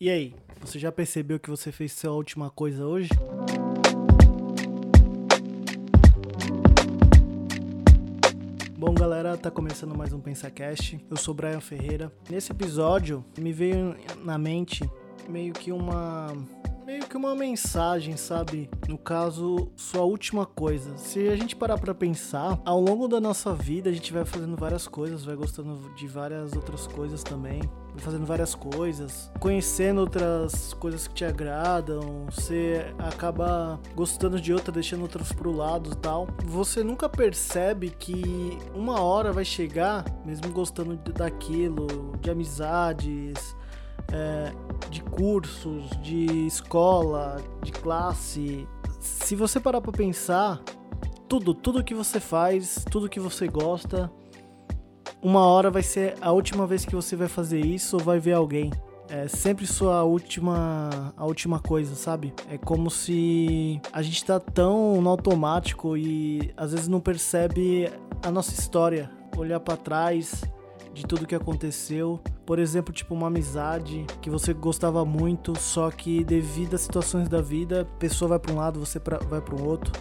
E aí, você já percebeu que você fez sua última coisa hoje? Bom, galera, tá começando mais um PensaCast. Eu sou Brian Ferreira. Nesse episódio, me veio na mente meio que uma meio que uma mensagem, sabe? No caso, sua última coisa. Se a gente parar para pensar, ao longo da nossa vida a gente vai fazendo várias coisas, vai gostando de várias outras coisas também, vai fazendo várias coisas, conhecendo outras coisas que te agradam, você acaba gostando de outras, deixando outras pro lado e tal. Você nunca percebe que uma hora vai chegar, mesmo gostando daquilo, de amizades, é, de cursos, de escola, de classe. Se você parar para pensar, tudo, tudo que você faz, tudo que você gosta, uma hora vai ser a última vez que você vai fazer isso ou vai ver alguém. É sempre sua última, a última coisa, sabe? É como se a gente tá tão no automático e às vezes não percebe a nossa história, olhar para trás de tudo que aconteceu. Por exemplo, tipo uma amizade que você gostava muito, só que devido às situações da vida, a pessoa vai para um lado, você pra, vai para o outro.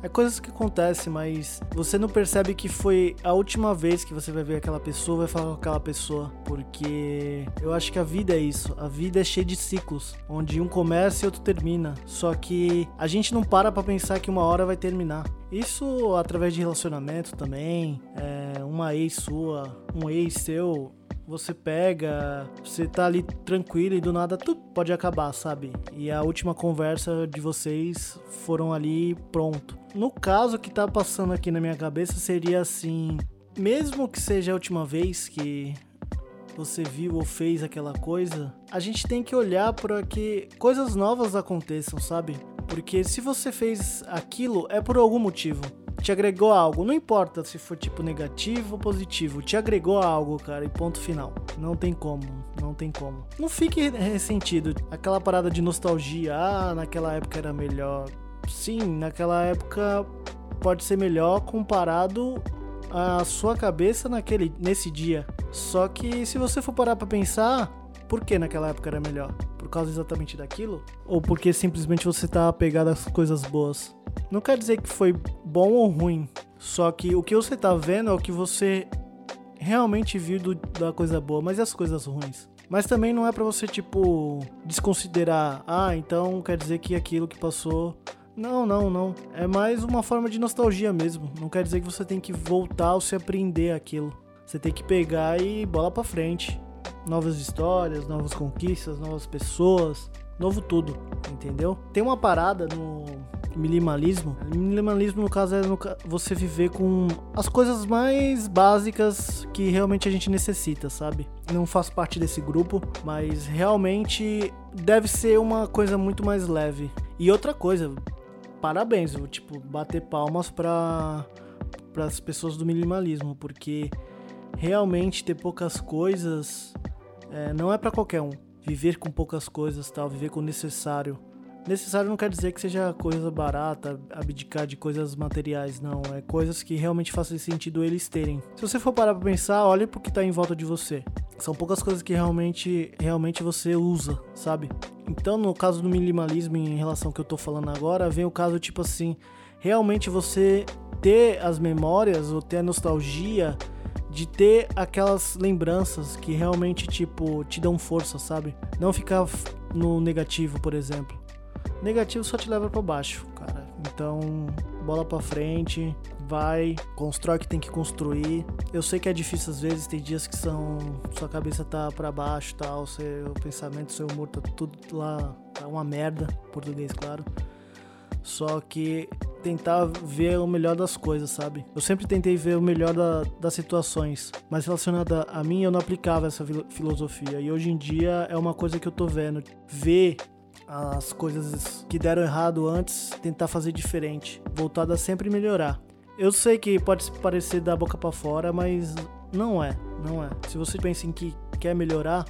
É coisas que acontecem, mas você não percebe que foi a última vez que você vai ver aquela pessoa, vai falar com aquela pessoa, porque eu acho que a vida é isso. A vida é cheia de ciclos, onde um começa e outro termina. Só que a gente não para para pensar que uma hora vai terminar. Isso através de relacionamento também, é, uma ex sua, um ex seu, você pega, você tá ali tranquilo e do nada tudo pode acabar, sabe? E a última conversa de vocês foram ali pronto. No caso que tá passando aqui na minha cabeça seria assim, mesmo que seja a última vez que você viu ou fez aquela coisa, a gente tem que olhar para que coisas novas aconteçam, sabe? Porque se você fez aquilo é por algum motivo te agregou algo. Não importa se for tipo negativo ou positivo, te agregou algo, cara, e ponto final. Não tem como, não tem como. Não fique ressentido. Aquela parada de nostalgia, ah, naquela época era melhor. Sim, naquela época pode ser melhor comparado à sua cabeça naquele nesse dia. Só que se você for parar para pensar, por que naquela época era melhor? Por causa exatamente daquilo? Ou porque simplesmente você tá apegado às coisas boas? Não quer dizer que foi bom ou ruim. Só que o que você tá vendo é o que você realmente viu do, da coisa boa, mas e as coisas ruins? Mas também não é para você, tipo, desconsiderar. Ah, então quer dizer que aquilo que passou. Não, não, não. É mais uma forma de nostalgia mesmo. Não quer dizer que você tem que voltar ou se aprender aquilo. Você tem que pegar e bola pra frente. Novas histórias, novas conquistas, novas pessoas, novo tudo, entendeu? Tem uma parada no minimalismo. Minimalismo, no caso, é você viver com as coisas mais básicas que realmente a gente necessita, sabe? Não faço parte desse grupo, mas realmente deve ser uma coisa muito mais leve. E outra coisa, parabéns, vou tipo bater palmas para para as pessoas do minimalismo, porque realmente ter poucas coisas é, não é para qualquer um. Viver com poucas coisas, tal, viver com o necessário necessário não quer dizer que seja coisa barata, abdicar de coisas materiais, não. É coisas que realmente fazem sentido eles terem. Se você for parar pra pensar, olhe pro que tá em volta de você. São poucas coisas que realmente, realmente você usa, sabe? Então, no caso do minimalismo, em relação ao que eu tô falando agora, vem o caso tipo assim: realmente você ter as memórias ou ter a nostalgia de ter aquelas lembranças que realmente, tipo, te dão força, sabe? Não ficar no negativo, por exemplo. Negativo só te leva para baixo, cara. Então, bola para frente, vai, constrói o que tem que construir. Eu sei que é difícil às vezes, tem dias que são sua cabeça tá para baixo, tal, seu pensamento, seu humor tá tudo lá, tá uma merda, português, claro. Só que tentar ver o melhor das coisas, sabe? Eu sempre tentei ver o melhor da, das situações, mas relacionada a mim eu não aplicava essa filosofia. E hoje em dia é uma coisa que eu tô vendo. Ver as coisas que deram errado antes, tentar fazer diferente, voltado a sempre melhorar. Eu sei que pode parecer da boca para fora, mas não é, não é. Se você pensa em que quer melhorar,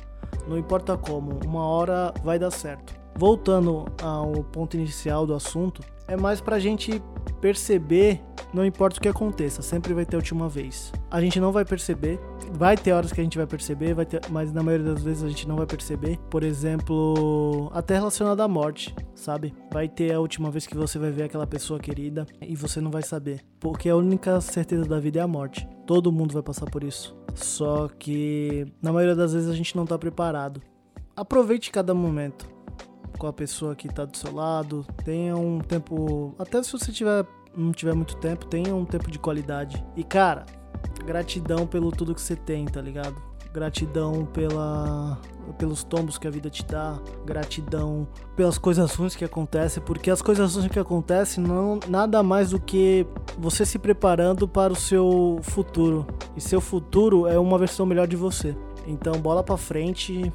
não importa como, uma hora vai dar certo. Voltando ao ponto inicial do assunto, é mais pra gente perceber não importa o que aconteça, sempre vai ter a última vez. A gente não vai perceber, vai ter horas que a gente vai perceber, vai ter, mas na maioria das vezes a gente não vai perceber. Por exemplo, até relacionado à morte, sabe? Vai ter a última vez que você vai ver aquela pessoa querida e você não vai saber, porque a única certeza da vida é a morte. Todo mundo vai passar por isso. Só que na maioria das vezes a gente não tá preparado. Aproveite cada momento com a pessoa que tá do seu lado. Tenha um tempo, até se você tiver não tiver muito tempo, tenha um tempo de qualidade. E cara, gratidão pelo tudo que você tem, tá ligado? Gratidão pela pelos tombos que a vida te dá, gratidão pelas coisas ruins que acontecem, porque as coisas ruins que acontecem não nada mais do que você se preparando para o seu futuro. E seu futuro é uma versão melhor de você. Então, bola para frente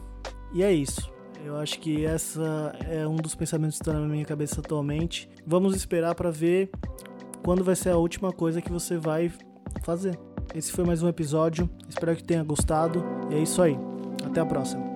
e é isso. Eu acho que essa é um dos pensamentos que está na minha cabeça atualmente. Vamos esperar para ver quando vai ser a última coisa que você vai fazer. Esse foi mais um episódio. Espero que tenha gostado. E é isso aí. Até a próxima.